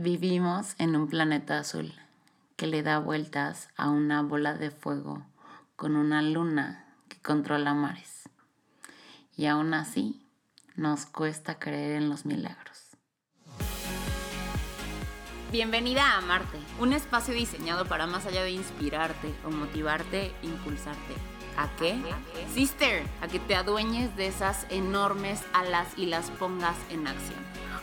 Vivimos en un planeta azul que le da vueltas a una bola de fuego con una luna que controla mares. Y aún así nos cuesta creer en los milagros. Bienvenida a Marte, un espacio diseñado para más allá de inspirarte o motivarte, impulsarte. ¿A qué? Sister, a que te adueñes de esas enormes alas y las pongas en acción.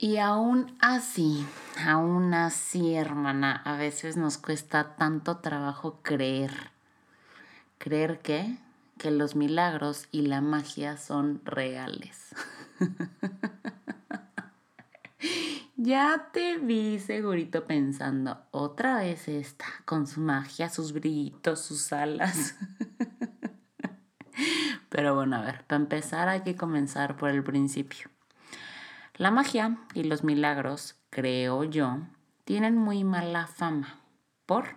Y aún así, aún así, hermana, a veces nos cuesta tanto trabajo creer. ¿Creer? Que los milagros y la magia son reales. ya te vi segurito pensando, otra vez esta, con su magia, sus brillitos, sus alas. Pero bueno, a ver, para empezar hay que comenzar por el principio. La magia y los milagros, creo yo, tienen muy mala fama. ¿Por?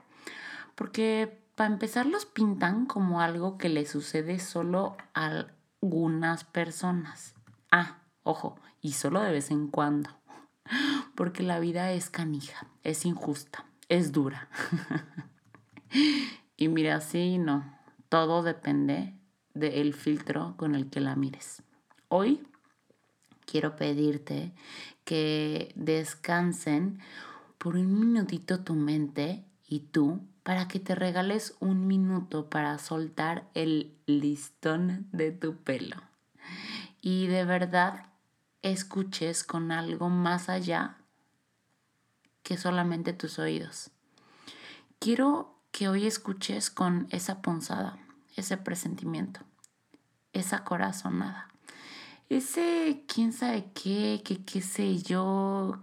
Porque para empezar los pintan como algo que le sucede solo a algunas personas. Ah, ojo, y solo de vez en cuando. Porque la vida es canija, es injusta, es dura. y mira, sí, no, todo depende del filtro con el que la mires. Hoy quiero pedirte que descansen por un minutito tu mente y tú para que te regales un minuto para soltar el listón de tu pelo. Y de verdad escuches con algo más allá que solamente tus oídos. Quiero que hoy escuches con esa ponzada, ese presentimiento, esa corazonada ese quién sabe qué, qué, sé yo,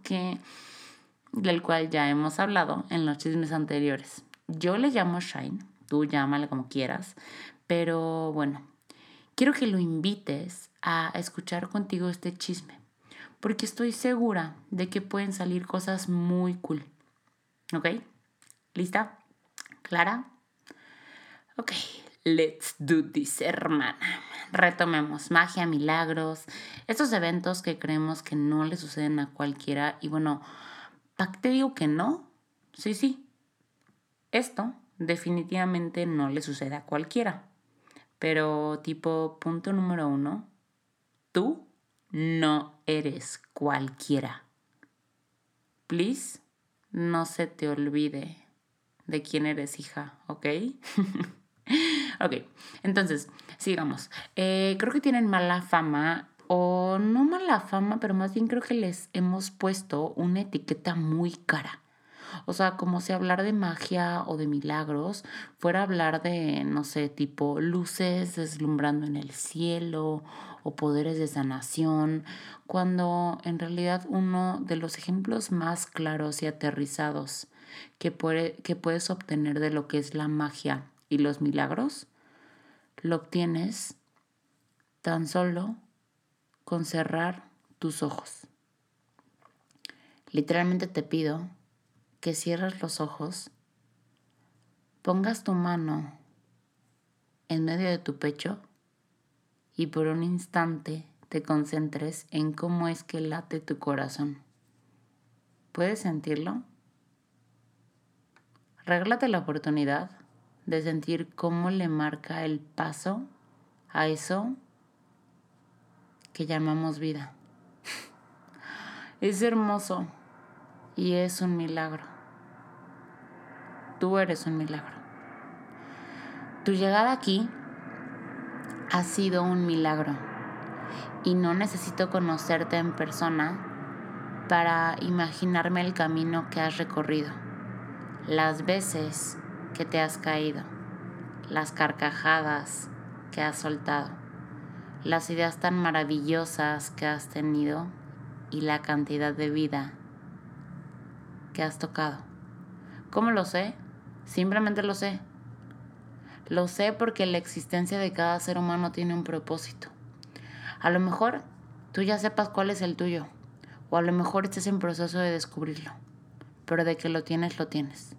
del cual ya hemos hablado en los chismes anteriores. Yo le llamo Shine, tú llámale como quieras, pero bueno, quiero que lo invites a escuchar contigo este chisme, porque estoy segura de que pueden salir cosas muy cool. ¿Ok? ¿Lista? ¿Clara? Ok, let's do this, hermana retomemos magia, milagros, estos eventos que creemos que no le suceden a cualquiera. Y bueno, te digo que no? Sí, sí. Esto definitivamente no le sucede a cualquiera. Pero tipo, punto número uno, tú no eres cualquiera. Please, no se te olvide de quién eres hija, ¿ok? ok, entonces, sigamos. Eh, creo que tienen mala fama, o no mala fama, pero más bien creo que les hemos puesto una etiqueta muy cara. O sea, como si hablar de magia o de milagros fuera hablar de, no sé, tipo luces deslumbrando en el cielo o poderes de sanación, cuando en realidad uno de los ejemplos más claros y aterrizados que, puede, que puedes obtener de lo que es la magia y los milagros lo obtienes tan solo con cerrar tus ojos. Literalmente te pido que cierres los ojos, pongas tu mano en medio de tu pecho y por un instante te concentres en cómo es que late tu corazón. ¿Puedes sentirlo? Regálate la oportunidad de sentir cómo le marca el paso a eso que llamamos vida. Es hermoso y es un milagro. Tú eres un milagro. Tu llegada aquí ha sido un milagro y no necesito conocerte en persona para imaginarme el camino que has recorrido, las veces que te has caído, las carcajadas que has soltado, las ideas tan maravillosas que has tenido y la cantidad de vida que has tocado. ¿Cómo lo sé? Simplemente lo sé. Lo sé porque la existencia de cada ser humano tiene un propósito. A lo mejor tú ya sepas cuál es el tuyo, o a lo mejor estés en proceso de descubrirlo, pero de que lo tienes, lo tienes.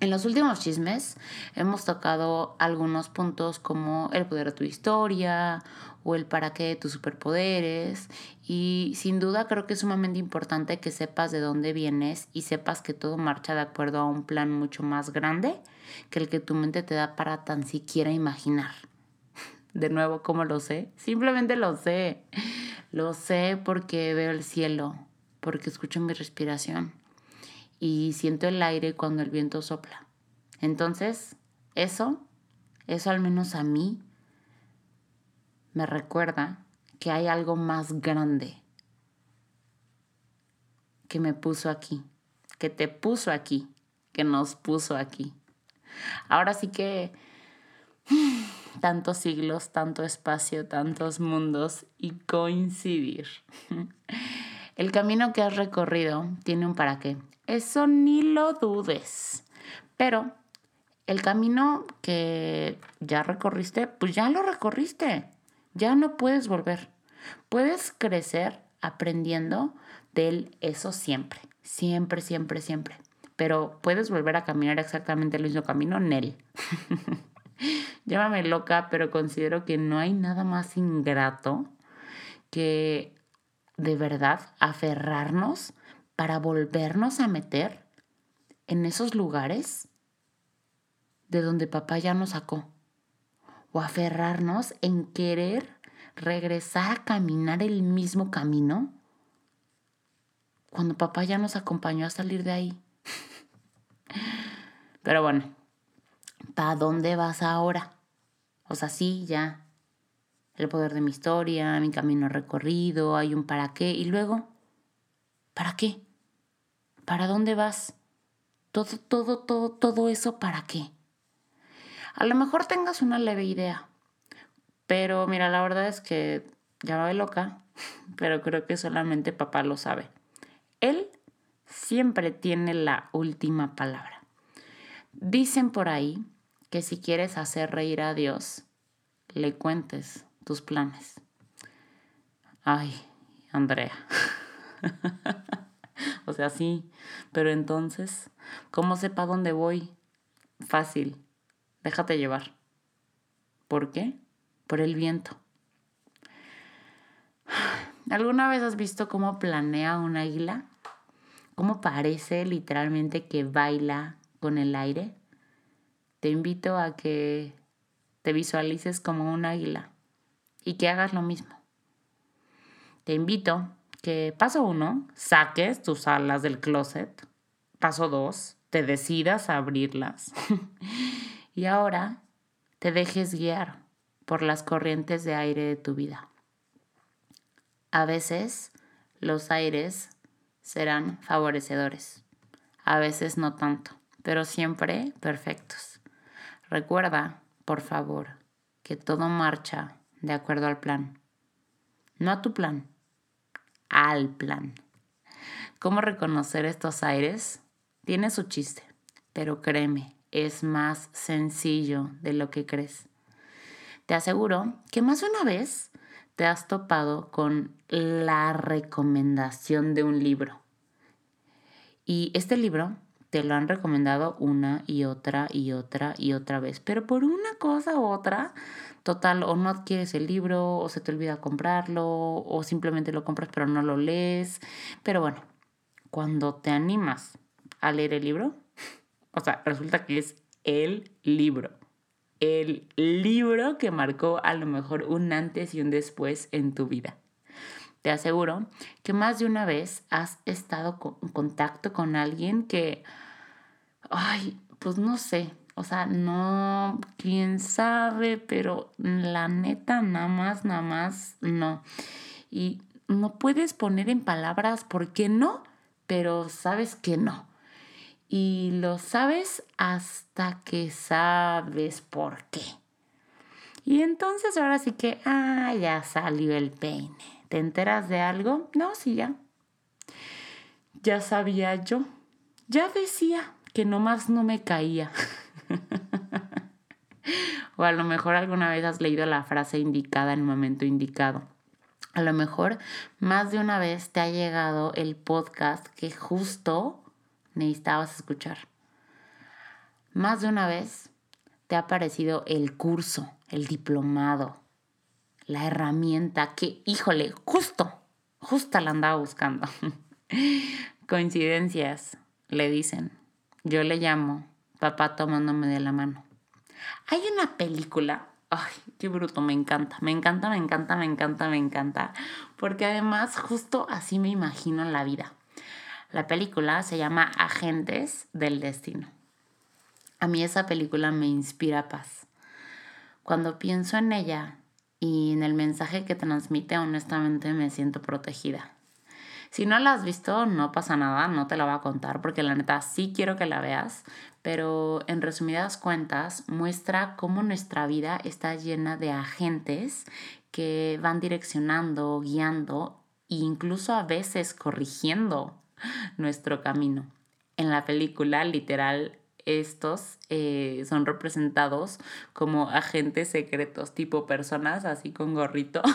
En los últimos chismes hemos tocado algunos puntos como el poder de tu historia o el para qué de tus superpoderes y sin duda creo que es sumamente importante que sepas de dónde vienes y sepas que todo marcha de acuerdo a un plan mucho más grande que el que tu mente te da para tan siquiera imaginar. De nuevo, ¿cómo lo sé? Simplemente lo sé. Lo sé porque veo el cielo, porque escucho mi respiración y siento el aire cuando el viento sopla. Entonces, eso, eso al menos a mí me recuerda que hay algo más grande que me puso aquí, que te puso aquí, que nos puso aquí. Ahora sí que tantos siglos, tanto espacio, tantos mundos y coincidir. El camino que has recorrido tiene un para qué. Eso ni lo dudes. Pero el camino que ya recorriste, pues ya lo recorriste. Ya no puedes volver. Puedes crecer aprendiendo del eso siempre. Siempre, siempre, siempre. Pero puedes volver a caminar exactamente el mismo camino, Nel. Llámame loca, pero considero que no hay nada más ingrato que de verdad aferrarnos para volvernos a meter en esos lugares de donde papá ya nos sacó. O aferrarnos en querer regresar a caminar el mismo camino cuando papá ya nos acompañó a salir de ahí. Pero bueno, ¿para dónde vas ahora? O sea, sí, ya. El poder de mi historia, mi camino recorrido, hay un para qué. Y luego, ¿para qué? ¿Para dónde vas? Todo, todo, todo, todo eso, ¿para qué? A lo mejor tengas una leve idea, pero mira, la verdad es que ya va loca, pero creo que solamente papá lo sabe. Él siempre tiene la última palabra. Dicen por ahí que si quieres hacer reír a Dios, le cuentes tus planes. Ay, Andrea. O sea, sí, pero entonces, ¿cómo sepa dónde voy? Fácil, déjate llevar. ¿Por qué? Por el viento. ¿Alguna vez has visto cómo planea un águila? ¿Cómo parece literalmente que baila con el aire? Te invito a que te visualices como un águila y que hagas lo mismo. Te invito que paso uno, saques tus alas del closet. Paso dos, te decidas a abrirlas. y ahora te dejes guiar por las corrientes de aire de tu vida. A veces los aires serán favorecedores, a veces no tanto, pero siempre perfectos. Recuerda, por favor, que todo marcha de acuerdo al plan, no a tu plan al plan. ¿Cómo reconocer estos aires? Tiene su chiste, pero créeme, es más sencillo de lo que crees. Te aseguro que más de una vez te has topado con la recomendación de un libro. Y este libro te lo han recomendado una y otra y otra y otra vez, pero por una cosa u otra Total, o no adquieres el libro, o se te olvida comprarlo, o simplemente lo compras pero no lo lees. Pero bueno, cuando te animas a leer el libro, o sea, resulta que es el libro. El libro que marcó a lo mejor un antes y un después en tu vida. Te aseguro que más de una vez has estado en contacto con alguien que, ay, pues no sé, o sea, no, quién sabe, pero la neta, nada más, nada más, no. Y no puedes poner en palabras por qué no, pero sabes que no. Y lo sabes hasta que sabes por qué. Y entonces ahora sí que, ah, ya salió el peine. ¿Te enteras de algo? No, sí, ya. Ya sabía yo. Ya decía que nomás no me caía. o a lo mejor alguna vez has leído la frase indicada en el momento indicado. A lo mejor más de una vez te ha llegado el podcast que justo necesitabas escuchar. Más de una vez te ha aparecido el curso, el diplomado, la herramienta que, híjole, justo, justo la andaba buscando. Coincidencias, le dicen. Yo le llamo papá tomándome de la mano. Hay una película, ay, qué bruto, me encanta, me encanta, me encanta, me encanta, me encanta, porque además justo así me imagino la vida. La película se llama Agentes del Destino. A mí esa película me inspira paz. Cuando pienso en ella y en el mensaje que transmite, honestamente me siento protegida. Si no la has visto, no pasa nada, no te la voy a contar porque la neta sí quiero que la veas, pero en resumidas cuentas muestra cómo nuestra vida está llena de agentes que van direccionando, guiando e incluso a veces corrigiendo nuestro camino. En la película, literal, estos eh, son representados como agentes secretos, tipo personas así con gorrito.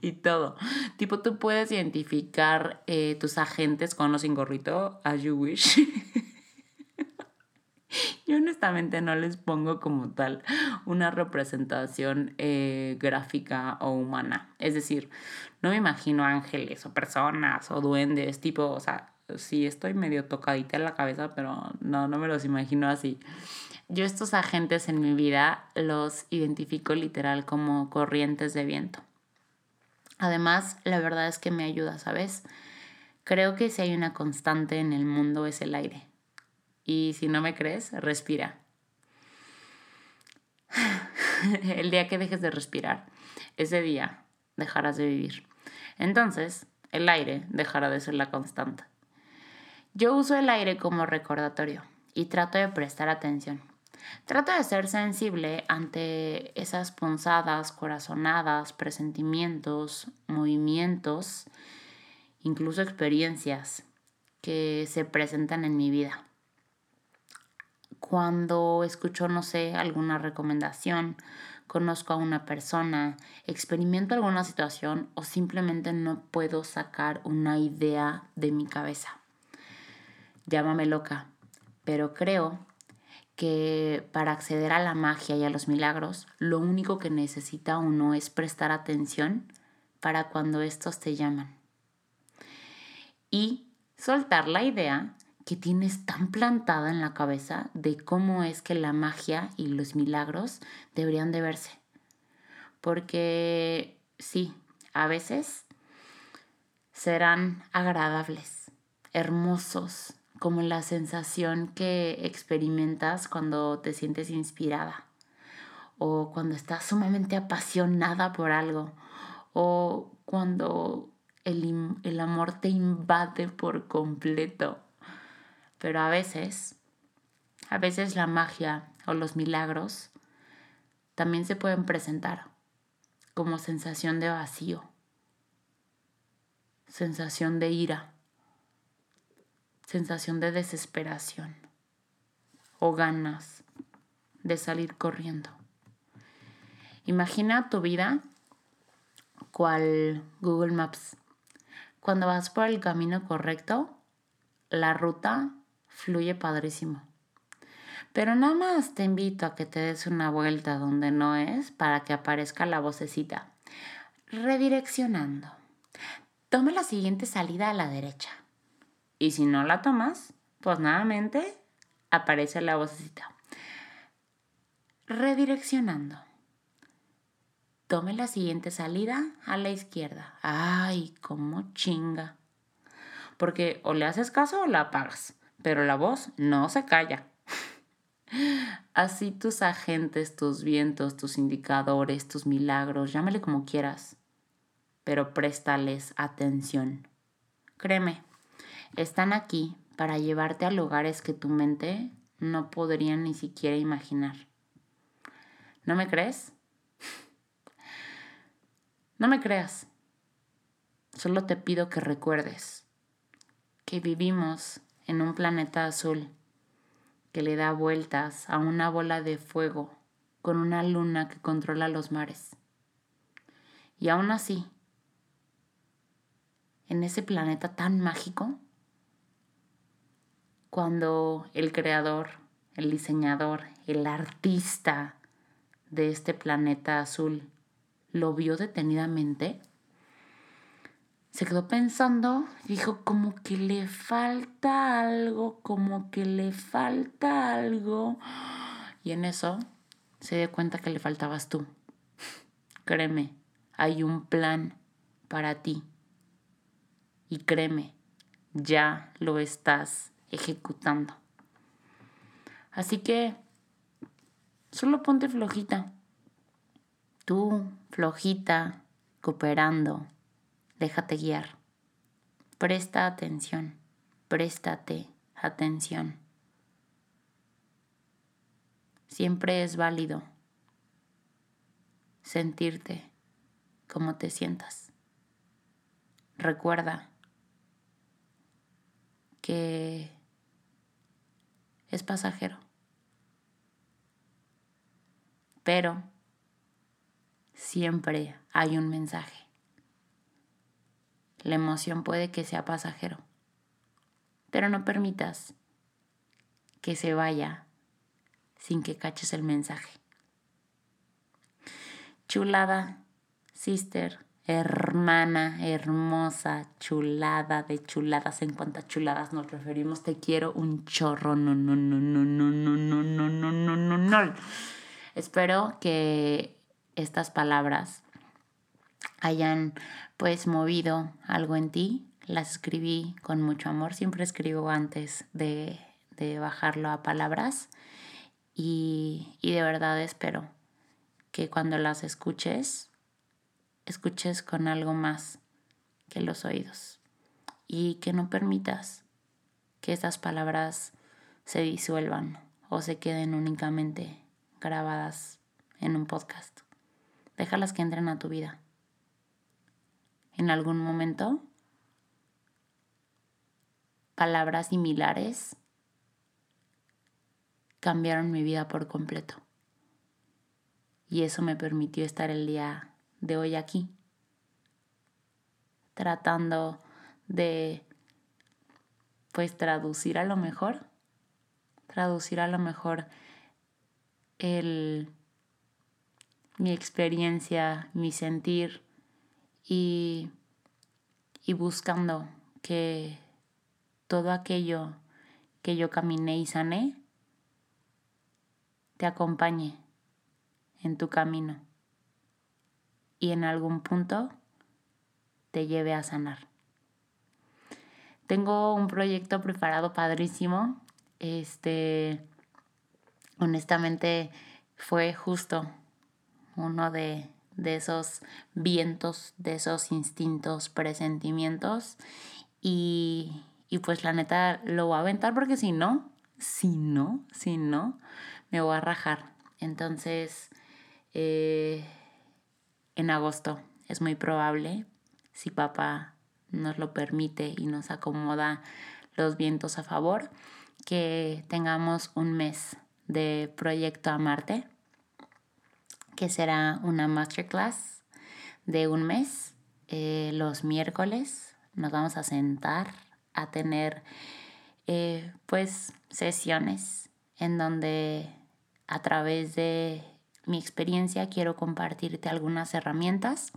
y todo. Tipo, tú puedes identificar eh, tus agentes con o sin gorrito, as you wish. Yo honestamente no les pongo como tal una representación eh, gráfica o humana. Es decir, no me imagino ángeles o personas o duendes, tipo, o sea, sí estoy medio tocadita en la cabeza, pero no, no me los imagino así. Yo estos agentes en mi vida los identifico literal como corrientes de viento. Además, la verdad es que me ayuda, ¿sabes? Creo que si hay una constante en el mundo es el aire. Y si no me crees, respira. el día que dejes de respirar, ese día dejarás de vivir. Entonces, el aire dejará de ser la constante. Yo uso el aire como recordatorio y trato de prestar atención. Trato de ser sensible ante esas punzadas, corazonadas, presentimientos, movimientos, incluso experiencias que se presentan en mi vida. Cuando escucho, no sé, alguna recomendación, conozco a una persona, experimento alguna situación o simplemente no puedo sacar una idea de mi cabeza. Llámame loca, pero creo que para acceder a la magia y a los milagros, lo único que necesita uno es prestar atención para cuando estos te llaman. Y soltar la idea que tienes tan plantada en la cabeza de cómo es que la magia y los milagros deberían de verse. Porque sí, a veces serán agradables, hermosos, como la sensación que experimentas cuando te sientes inspirada o cuando estás sumamente apasionada por algo o cuando el, el amor te invade por completo. Pero a veces, a veces la magia o los milagros también se pueden presentar como sensación de vacío, sensación de ira sensación de desesperación o ganas de salir corriendo. Imagina tu vida cual Google Maps. Cuando vas por el camino correcto, la ruta fluye padrísimo. Pero nada más te invito a que te des una vuelta donde no es para que aparezca la vocecita. Redireccionando. Toma la siguiente salida a la derecha. Y si no la tomas, pues nuevamente aparece la vocecita. Redireccionando. Tome la siguiente salida a la izquierda. Ay, cómo chinga. Porque o le haces caso o la apagas, pero la voz no se calla. Así tus agentes, tus vientos, tus indicadores, tus milagros, llámale como quieras, pero préstales atención. Créeme, están aquí para llevarte a lugares que tu mente no podría ni siquiera imaginar. ¿No me crees? No me creas. Solo te pido que recuerdes que vivimos en un planeta azul que le da vueltas a una bola de fuego con una luna que controla los mares. Y aún así, en ese planeta tan mágico, cuando el creador, el diseñador, el artista de este planeta azul lo vio detenidamente, se quedó pensando, dijo como que le falta algo, como que le falta algo. Y en eso se dio cuenta que le faltabas tú. Créeme, hay un plan para ti. Y créeme, ya lo estás ejecutando. Así que solo ponte flojita. Tú, flojita, cooperando déjate guiar. Presta atención, préstate atención. Siempre es válido sentirte como te sientas. Recuerda que es pasajero. Pero siempre hay un mensaje. La emoción puede que sea pasajero, pero no permitas que se vaya sin que caches el mensaje. Chulada, sister, hermana, hermosa, chulada de chuladas. En cuanto a chuladas nos referimos, te quiero un chorro. No, no, no, no, no, no, no, no, no, no, no, no. Espero que estas palabras hayan pues movido algo en ti. Las escribí con mucho amor, siempre escribo antes de, de bajarlo a palabras y, y de verdad espero que cuando las escuches, escuches con algo más que los oídos y que no permitas que esas palabras se disuelvan o se queden únicamente grabadas en un podcast. Déjalas que entren a tu vida en algún momento palabras similares cambiaron mi vida por completo. Y eso me permitió estar el día de hoy aquí, tratando de, pues, traducir a lo mejor, traducir a lo mejor el, mi experiencia, mi sentir, y, y buscando que todo aquello que yo caminé y sané te acompañe en tu camino y en algún punto te lleve a sanar. Tengo un proyecto preparado padrísimo. Este, honestamente, fue justo uno de, de esos vientos, de esos instintos, presentimientos. Y, y pues la neta lo voy a aventar porque si no, si no, si no, me voy a rajar. Entonces, eh, en agosto es muy probable, si papá nos lo permite y nos acomoda los vientos a favor, que tengamos un mes de proyecto a Marte que será una masterclass de un mes. Eh, los miércoles nos vamos a sentar a tener eh, pues sesiones en donde a través de mi experiencia quiero compartirte algunas herramientas.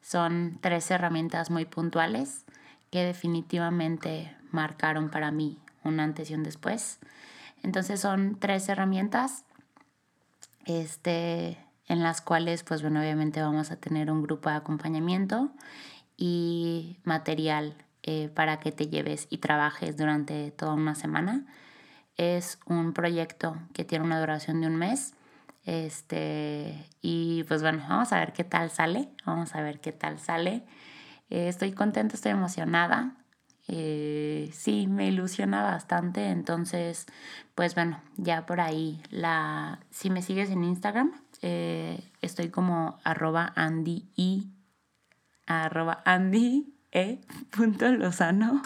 Son tres herramientas muy puntuales que definitivamente marcaron para mí un antes y un después. Entonces son tres herramientas este, en las cuales, pues bueno, obviamente vamos a tener un grupo de acompañamiento y material eh, para que te lleves y trabajes durante toda una semana. Es un proyecto que tiene una duración de un mes. Este, y pues bueno, vamos a ver qué tal sale. Vamos a ver qué tal sale. Eh, estoy contenta, estoy emocionada. Eh, sí, me ilusiona bastante. Entonces, pues bueno, ya por ahí la. Si me sigues en Instagram, eh, estoy como arroba Andy y arroba Andy e. Lozano.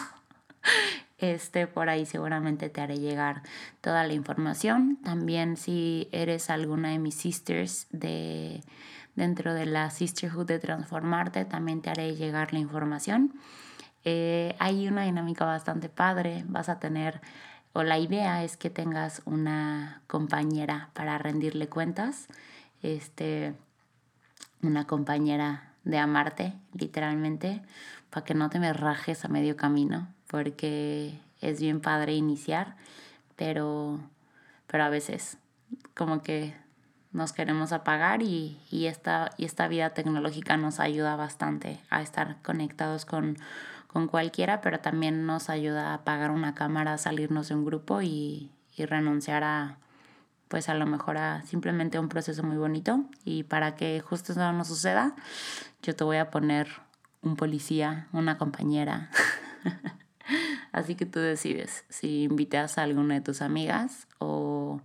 Este, por ahí seguramente te haré llegar toda la información. También si eres alguna de mis sisters de dentro de la Sisterhood de Transformarte, también te haré llegar la información. Eh, hay una dinámica bastante padre. Vas a tener, o la idea es que tengas una compañera para rendirle cuentas. Este, una compañera de amarte, literalmente, para que no te me rajes a medio camino, porque es bien padre iniciar, pero, pero a veces como que nos queremos apagar y, esta, y esta vida tecnológica nos ayuda bastante a estar conectados con, con cualquiera, pero también nos ayuda a apagar una cámara, salirnos de un grupo y, y renunciar a, pues a lo mejor a simplemente un proceso muy bonito y para que justo eso no suceda, yo te voy a poner un policía, una compañera. Así que tú decides si invitas a alguna de tus amigas o,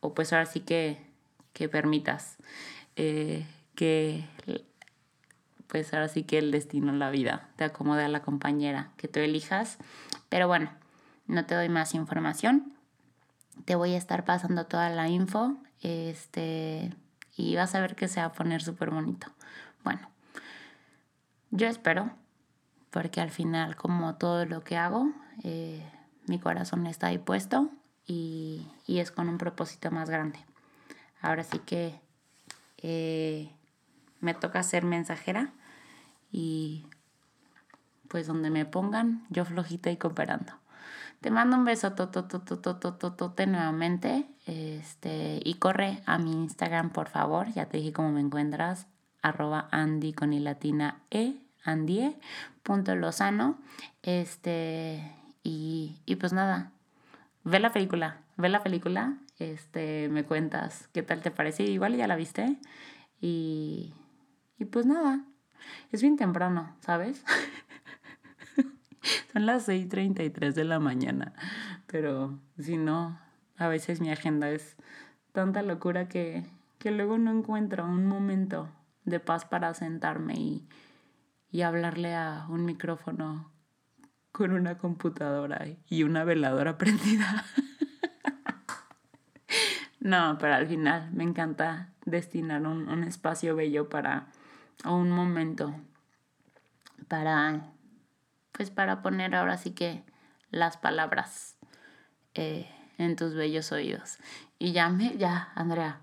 o pues ahora sí que, que permitas eh, que pues ahora sí que el destino, la vida, te acomode a la compañera que tú elijas. Pero bueno, no te doy más información. Te voy a estar pasando toda la info. Este, y vas a ver que se va a poner súper bonito. Bueno, yo espero, porque al final, como todo lo que hago, eh, mi corazón está ahí puesto y, es con un propósito más grande. Ahora sí que eh, me toca ser mensajera y pues donde me pongan, yo flojita y cooperando. Te mando un beso tototototototote nuevamente. Este, y corre a mi Instagram, por favor. Ya te dije cómo me encuentras. Arroba Andy con y latina E. Andie. Punto Lozano. Este, y, y pues nada. Ve la película. Ve la película. Este, me cuentas qué tal te parece. Igual ya la viste. Y, y pues nada. Es bien temprano, ¿sabes? Son las 6.33 de la mañana, pero si no, a veces mi agenda es tanta locura que, que luego no encuentro un momento de paz para sentarme y, y hablarle a un micrófono con una computadora y una veladora prendida. no, pero al final me encanta destinar un, un espacio bello para un momento para pues para poner ahora sí que las palabras eh, en tus bellos oídos. Y ya me, ya, Andrea,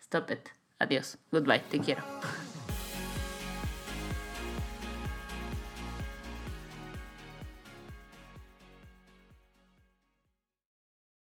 stop it. Adiós. Goodbye. Te quiero.